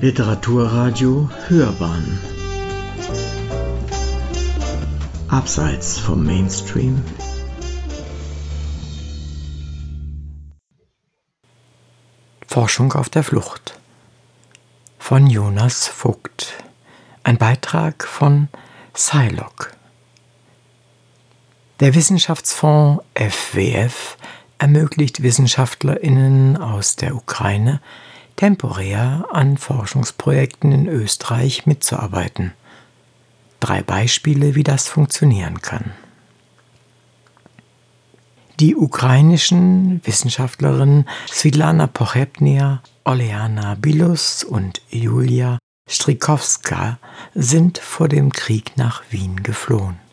Literaturradio Hörbahn. Abseits vom Mainstream. Forschung auf der Flucht. Von Jonas Vogt. Ein Beitrag von Psylocke. Der Wissenschaftsfonds FWF ermöglicht WissenschaftlerInnen aus der Ukraine temporär an Forschungsprojekten in Österreich mitzuarbeiten. Drei Beispiele, wie das funktionieren kann. Die ukrainischen Wissenschaftlerinnen Svitlana Pochepnia, Oleana Bilus und Julia Strikowska sind vor dem Krieg nach Wien geflohen.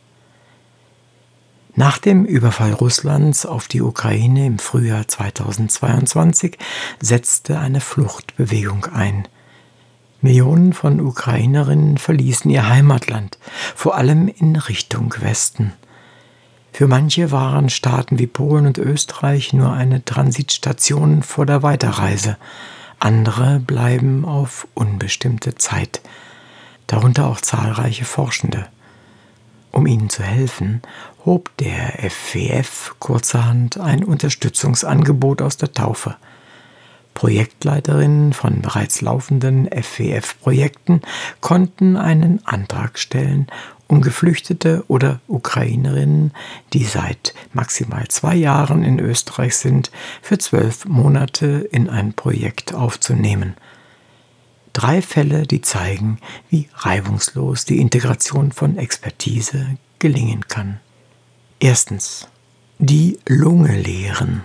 Nach dem Überfall Russlands auf die Ukraine im Frühjahr 2022 setzte eine Fluchtbewegung ein. Millionen von Ukrainerinnen verließen ihr Heimatland, vor allem in Richtung Westen. Für manche waren Staaten wie Polen und Österreich nur eine Transitstation vor der Weiterreise, andere bleiben auf unbestimmte Zeit, darunter auch zahlreiche Forschende. Um ihnen zu helfen, hob der FWF kurzerhand ein Unterstützungsangebot aus der Taufe. Projektleiterinnen von bereits laufenden FWF-Projekten konnten einen Antrag stellen, um Geflüchtete oder Ukrainerinnen, die seit maximal zwei Jahren in Österreich sind, für zwölf Monate in ein Projekt aufzunehmen. Drei Fälle, die zeigen, wie reibungslos die Integration von Expertise gelingen kann. Erstens. Die Lunge leeren.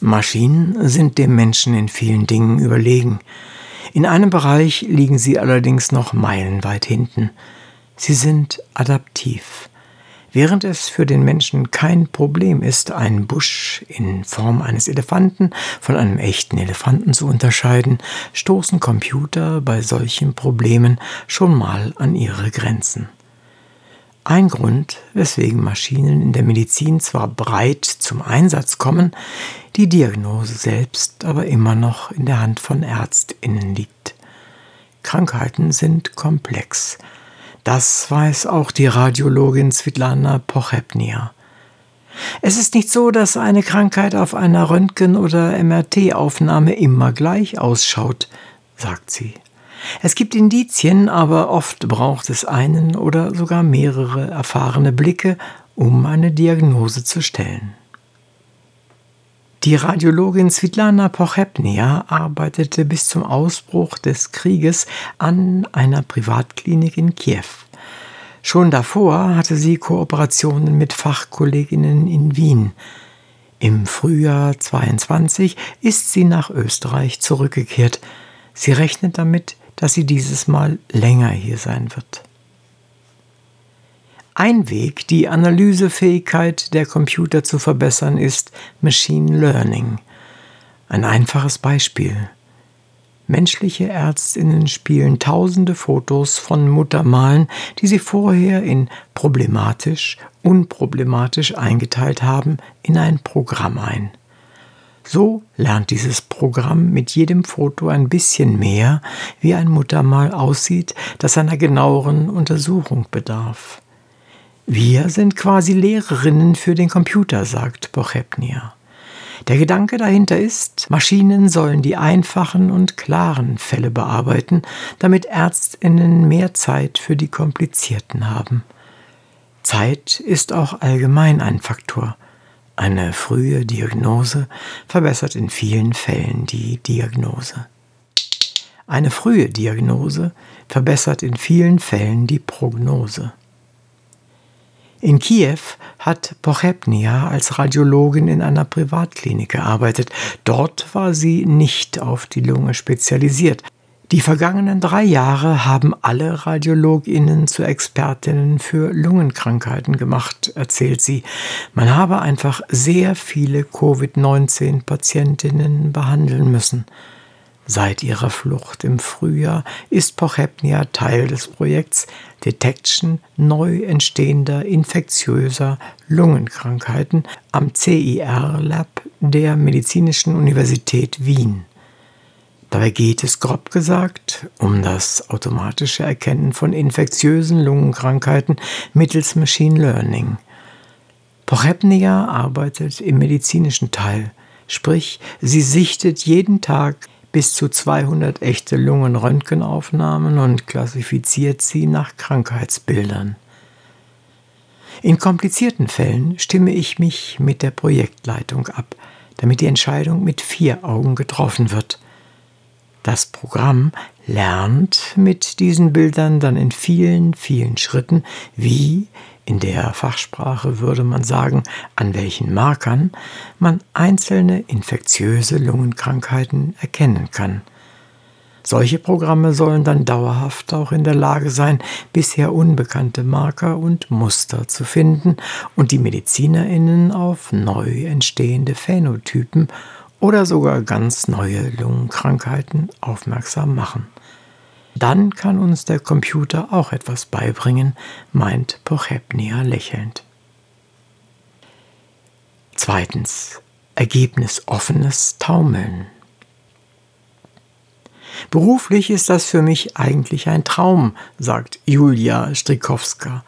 Maschinen sind dem Menschen in vielen Dingen überlegen. In einem Bereich liegen sie allerdings noch meilenweit hinten. Sie sind adaptiv. Während es für den Menschen kein Problem ist, einen Busch in Form eines Elefanten von einem echten Elefanten zu unterscheiden, stoßen Computer bei solchen Problemen schon mal an ihre Grenzen. Ein Grund, weswegen Maschinen in der Medizin zwar breit zum Einsatz kommen, die Diagnose selbst aber immer noch in der Hand von Ärztinnen liegt. Krankheiten sind komplex, das weiß auch die Radiologin Svitlana Pochepnia. Es ist nicht so, dass eine Krankheit auf einer Röntgen- oder MRT-Aufnahme immer gleich ausschaut, sagt sie. Es gibt Indizien, aber oft braucht es einen oder sogar mehrere erfahrene Blicke, um eine Diagnose zu stellen. Die Radiologin Svitlana Pochepnia arbeitete bis zum Ausbruch des Krieges an einer Privatklinik in Kiew. Schon davor hatte sie Kooperationen mit Fachkolleginnen in Wien. Im Frühjahr 22 ist sie nach Österreich zurückgekehrt. Sie rechnet damit, dass sie dieses Mal länger hier sein wird. Ein Weg, die Analysefähigkeit der Computer zu verbessern, ist Machine Learning. Ein einfaches Beispiel. Menschliche Ärztinnen spielen tausende Fotos von Muttermalen, die sie vorher in problematisch, unproblematisch eingeteilt haben, in ein Programm ein. So lernt dieses Programm mit jedem Foto ein bisschen mehr, wie ein Muttermal aussieht, das einer genaueren Untersuchung bedarf. Wir sind quasi Lehrerinnen für den Computer, sagt Bochepnia. Der Gedanke dahinter ist, Maschinen sollen die einfachen und klaren Fälle bearbeiten, damit Ärztinnen mehr Zeit für die komplizierten haben. Zeit ist auch allgemein ein Faktor. Eine frühe Diagnose verbessert in vielen Fällen die Diagnose. Eine frühe Diagnose verbessert in vielen Fällen die Prognose. In Kiew hat Pochepnia als Radiologin in einer Privatklinik gearbeitet. Dort war sie nicht auf die Lunge spezialisiert. Die vergangenen drei Jahre haben alle Radiologinnen zu Expertinnen für Lungenkrankheiten gemacht, erzählt sie. Man habe einfach sehr viele Covid-19-Patientinnen behandeln müssen. Seit ihrer Flucht im Frühjahr ist Pochepnia Teil des Projekts Detection neu entstehender infektiöser Lungenkrankheiten am CIR Lab der Medizinischen Universität Wien. Dabei geht es grob gesagt um das automatische Erkennen von infektiösen Lungenkrankheiten mittels Machine Learning. Pochepnia arbeitet im medizinischen Teil, sprich sie sichtet jeden Tag bis zu 200 echte Lungenröntgenaufnahmen und klassifiziert sie nach Krankheitsbildern. In komplizierten Fällen stimme ich mich mit der Projektleitung ab, damit die Entscheidung mit vier Augen getroffen wird. Das Programm lernt mit diesen Bildern dann in vielen, vielen Schritten, wie in der Fachsprache würde man sagen, an welchen Markern man einzelne infektiöse Lungenkrankheiten erkennen kann. Solche Programme sollen dann dauerhaft auch in der Lage sein, bisher unbekannte Marker und Muster zu finden und die Medizinerinnen auf neu entstehende Phänotypen oder sogar ganz neue Lungenkrankheiten aufmerksam machen. Dann kann uns der Computer auch etwas beibringen, meint Pochepnia lächelnd. Zweitens. Ergebnisoffenes Taumeln. Beruflich ist das für mich eigentlich ein Traum, sagt Julia Strikowska.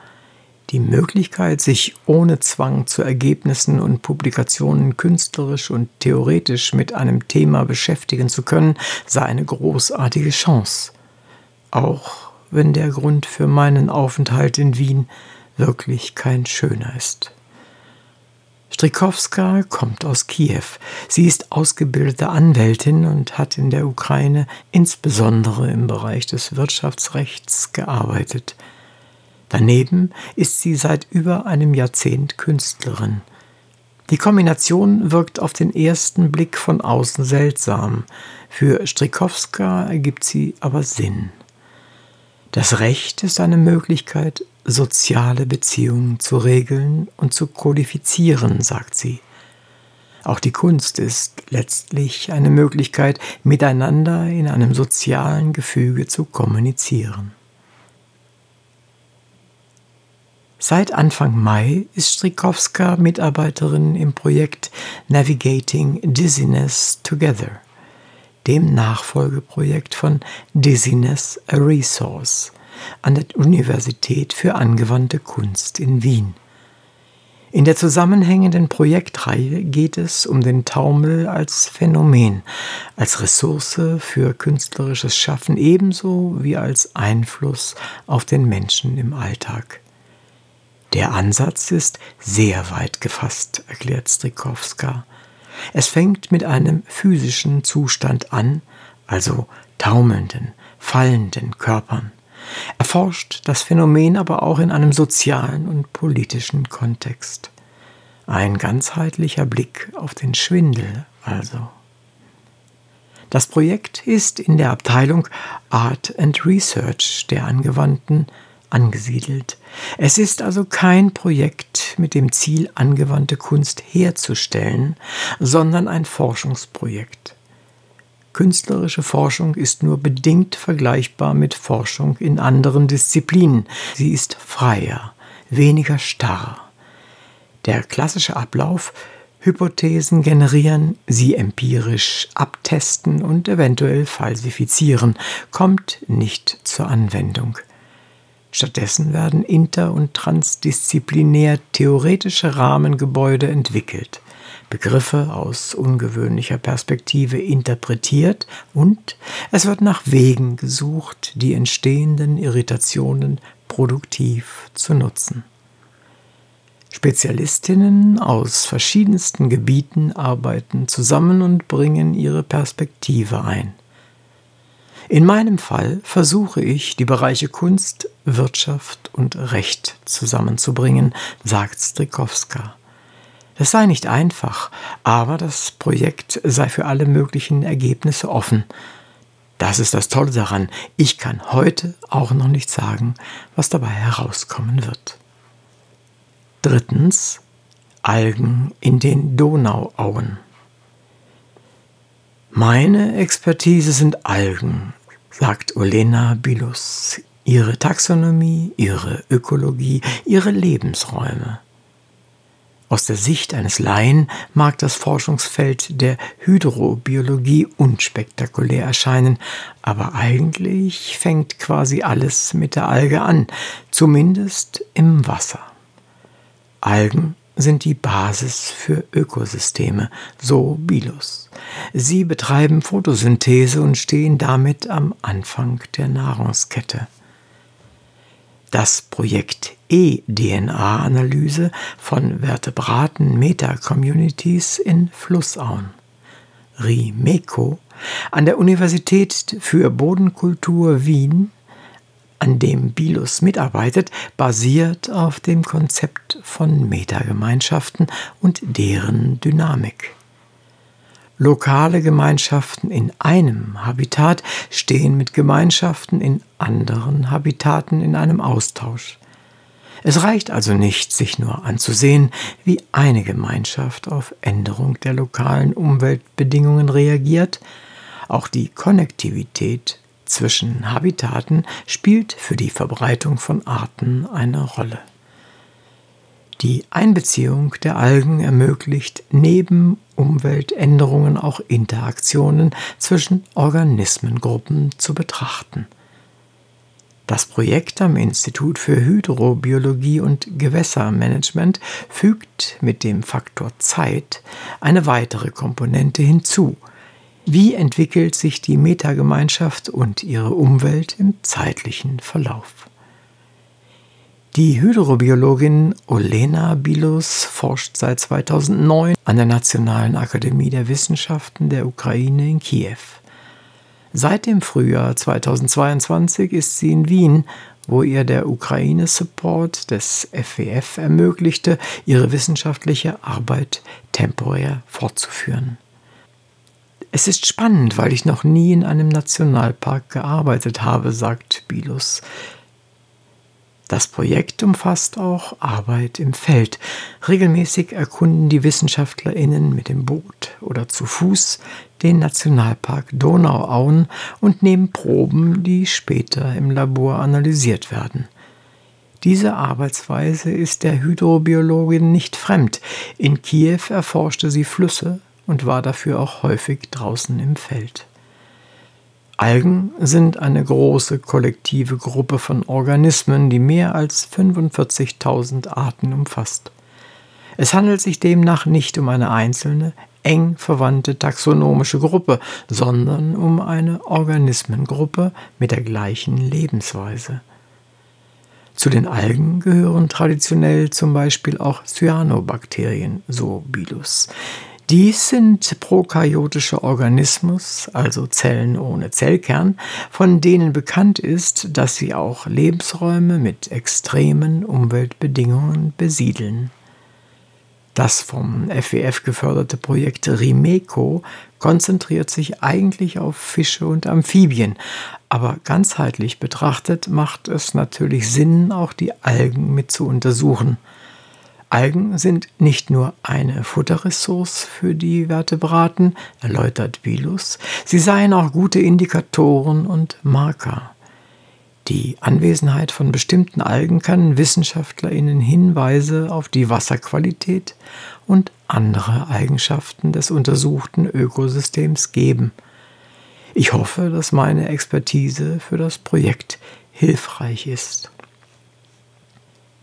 Die Möglichkeit, sich ohne Zwang zu Ergebnissen und Publikationen künstlerisch und theoretisch mit einem Thema beschäftigen zu können, sei eine großartige Chance. Auch wenn der Grund für meinen Aufenthalt in Wien wirklich kein schöner ist. Strikowska kommt aus Kiew. Sie ist ausgebildete Anwältin und hat in der Ukraine insbesondere im Bereich des Wirtschaftsrechts gearbeitet. Daneben ist sie seit über einem Jahrzehnt Künstlerin. Die Kombination wirkt auf den ersten Blick von außen seltsam, für Strikowska ergibt sie aber Sinn. Das Recht ist eine Möglichkeit, soziale Beziehungen zu regeln und zu kodifizieren, sagt sie. Auch die Kunst ist letztlich eine Möglichkeit, miteinander in einem sozialen Gefüge zu kommunizieren. Seit Anfang Mai ist Strikowska Mitarbeiterin im Projekt Navigating Dizziness Together dem Nachfolgeprojekt von Dizziness a Resource an der Universität für angewandte Kunst in Wien. In der zusammenhängenden Projektreihe geht es um den Taumel als Phänomen, als Ressource für künstlerisches Schaffen ebenso wie als Einfluss auf den Menschen im Alltag. Der Ansatz ist sehr weit gefasst, erklärt Strikowska. Es fängt mit einem physischen Zustand an, also taumelnden, fallenden Körpern, erforscht das Phänomen aber auch in einem sozialen und politischen Kontext. Ein ganzheitlicher Blick auf den Schwindel also. Das Projekt ist in der Abteilung Art and Research der angewandten angesiedelt. Es ist also kein Projekt mit dem Ziel, angewandte Kunst herzustellen, sondern ein Forschungsprojekt. Künstlerische Forschung ist nur bedingt vergleichbar mit Forschung in anderen Disziplinen. Sie ist freier, weniger starr. Der klassische Ablauf Hypothesen generieren, sie empirisch abtesten und eventuell falsifizieren, kommt nicht zur Anwendung. Stattdessen werden inter- und transdisziplinär theoretische Rahmengebäude entwickelt, Begriffe aus ungewöhnlicher Perspektive interpretiert und es wird nach Wegen gesucht, die entstehenden Irritationen produktiv zu nutzen. Spezialistinnen aus verschiedensten Gebieten arbeiten zusammen und bringen ihre Perspektive ein. In meinem Fall versuche ich, die Bereiche Kunst, Wirtschaft und Recht zusammenzubringen, sagt Strikowska. Das sei nicht einfach, aber das Projekt sei für alle möglichen Ergebnisse offen. Das ist das Tolle daran. Ich kann heute auch noch nicht sagen, was dabei herauskommen wird. Drittens Algen in den Donauauen. Meine Expertise sind Algen, sagt Olena Bilus. Ihre Taxonomie, ihre Ökologie, ihre Lebensräume. Aus der Sicht eines Laien mag das Forschungsfeld der Hydrobiologie unspektakulär erscheinen, aber eigentlich fängt quasi alles mit der Alge an, zumindest im Wasser. Algen sind die Basis für Ökosysteme, so Bilus. Sie betreiben Photosynthese und stehen damit am Anfang der Nahrungskette. Das Projekt E-DNA-Analyse von Vertebraten Meta-Communities in Flussauen. RIMECO an der Universität für Bodenkultur Wien an dem Bilus mitarbeitet, basiert auf dem Konzept von Metagemeinschaften und deren Dynamik. Lokale Gemeinschaften in einem Habitat stehen mit Gemeinschaften in anderen Habitaten in einem Austausch. Es reicht also nicht, sich nur anzusehen, wie eine Gemeinschaft auf Änderung der lokalen Umweltbedingungen reagiert, auch die Konnektivität zwischen Habitaten spielt für die Verbreitung von Arten eine Rolle. Die Einbeziehung der Algen ermöglicht neben Umweltänderungen auch Interaktionen zwischen Organismengruppen zu betrachten. Das Projekt am Institut für Hydrobiologie und Gewässermanagement fügt mit dem Faktor Zeit eine weitere Komponente hinzu, wie entwickelt sich die Metagemeinschaft und ihre Umwelt im zeitlichen Verlauf? Die Hydrobiologin Olena Bilus forscht seit 2009 an der Nationalen Akademie der Wissenschaften der Ukraine in Kiew. Seit dem Frühjahr 2022 ist sie in Wien, wo ihr der Ukraine-Support des FWF ermöglichte, ihre wissenschaftliche Arbeit temporär fortzuführen. Es ist spannend, weil ich noch nie in einem Nationalpark gearbeitet habe, sagt Bilus. Das Projekt umfasst auch Arbeit im Feld. Regelmäßig erkunden die WissenschaftlerInnen mit dem Boot oder zu Fuß den Nationalpark Donauauen und nehmen Proben, die später im Labor analysiert werden. Diese Arbeitsweise ist der Hydrobiologin nicht fremd. In Kiew erforschte sie Flüsse, und war dafür auch häufig draußen im Feld. Algen sind eine große kollektive Gruppe von Organismen, die mehr als 45.000 Arten umfasst. Es handelt sich demnach nicht um eine einzelne, eng verwandte taxonomische Gruppe, sondern um eine Organismengruppe mit der gleichen Lebensweise. Zu den Algen gehören traditionell zum Beispiel auch Cyanobakterien, so Bilus. Dies sind prokaryotische Organismus, also Zellen ohne Zellkern, von denen bekannt ist, dass sie auch Lebensräume mit extremen Umweltbedingungen besiedeln. Das vom FWF geförderte Projekt Rimeco konzentriert sich eigentlich auf Fische und Amphibien, aber ganzheitlich betrachtet macht es natürlich Sinn, auch die Algen mit zu untersuchen – Algen sind nicht nur eine Futterressource für die Vertebraten, erläutert Bilus, sie seien auch gute Indikatoren und Marker. Die Anwesenheit von bestimmten Algen kann WissenschaftlerInnen Hinweise auf die Wasserqualität und andere Eigenschaften des untersuchten Ökosystems geben. Ich hoffe, dass meine Expertise für das Projekt hilfreich ist.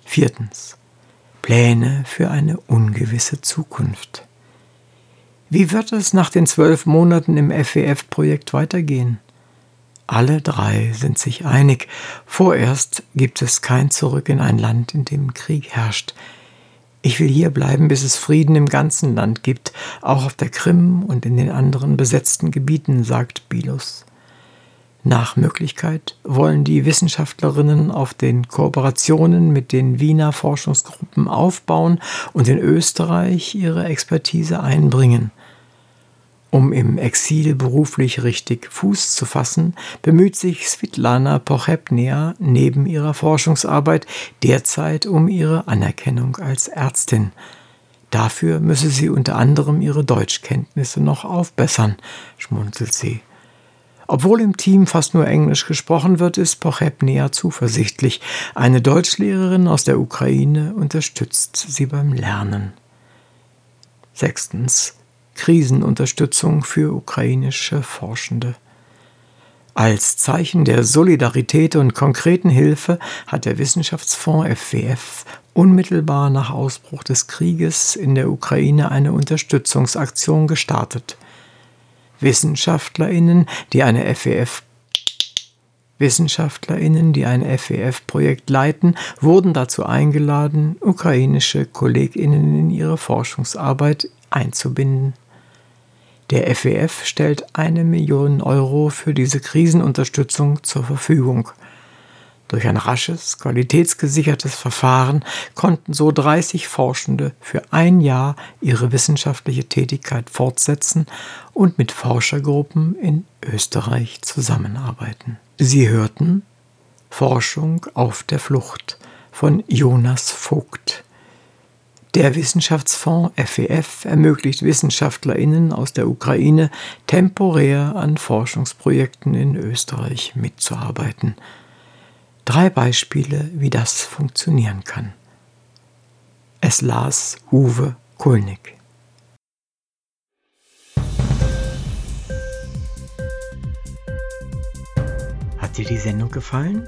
Viertens. Pläne für eine ungewisse Zukunft. Wie wird es nach den zwölf Monaten im FWF-Projekt weitergehen? Alle drei sind sich einig, vorerst gibt es kein Zurück in ein Land, in dem Krieg herrscht. Ich will hier bleiben, bis es Frieden im ganzen Land gibt, auch auf der Krim und in den anderen besetzten Gebieten, sagt Bilus. Nach Möglichkeit wollen die Wissenschaftlerinnen auf den Kooperationen mit den Wiener Forschungsgruppen aufbauen und in Österreich ihre Expertise einbringen. Um im Exil beruflich richtig Fuß zu fassen, bemüht sich Svitlana Pochepnia neben ihrer Forschungsarbeit derzeit um ihre Anerkennung als Ärztin. Dafür müsse sie unter anderem ihre Deutschkenntnisse noch aufbessern, schmunzelt sie. Obwohl im Team fast nur Englisch gesprochen wird, ist Pochepnia zuversichtlich. Eine Deutschlehrerin aus der Ukraine unterstützt sie beim Lernen. Sechstens. Krisenunterstützung für ukrainische Forschende. Als Zeichen der Solidarität und konkreten Hilfe hat der Wissenschaftsfonds FWF unmittelbar nach Ausbruch des Krieges in der Ukraine eine Unterstützungsaktion gestartet. Wissenschaftlerinnen, die eine FWF Wissenschaftlerinnen, die ein FWF-Projekt leiten, wurden dazu eingeladen, ukrainische Kolleginnen in ihre Forschungsarbeit einzubinden. Der FWF stellt eine Million Euro für diese Krisenunterstützung zur Verfügung. Durch ein rasches, qualitätsgesichertes Verfahren konnten so 30 Forschende für ein Jahr ihre wissenschaftliche Tätigkeit fortsetzen und mit Forschergruppen in Österreich zusammenarbeiten. Sie hörten Forschung auf der Flucht von Jonas Vogt. Der Wissenschaftsfonds FEF ermöglicht Wissenschaftlerinnen aus der Ukraine temporär an Forschungsprojekten in Österreich mitzuarbeiten. Drei Beispiele, wie das funktionieren kann. Es las Uwe Kulnig. Hat dir die Sendung gefallen?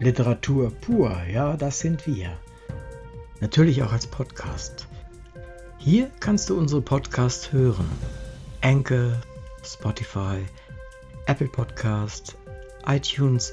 Literatur pur, ja, das sind wir natürlich auch als Podcast. Hier kannst du unsere Podcasts hören. Anchor, Spotify, Apple Podcast, iTunes,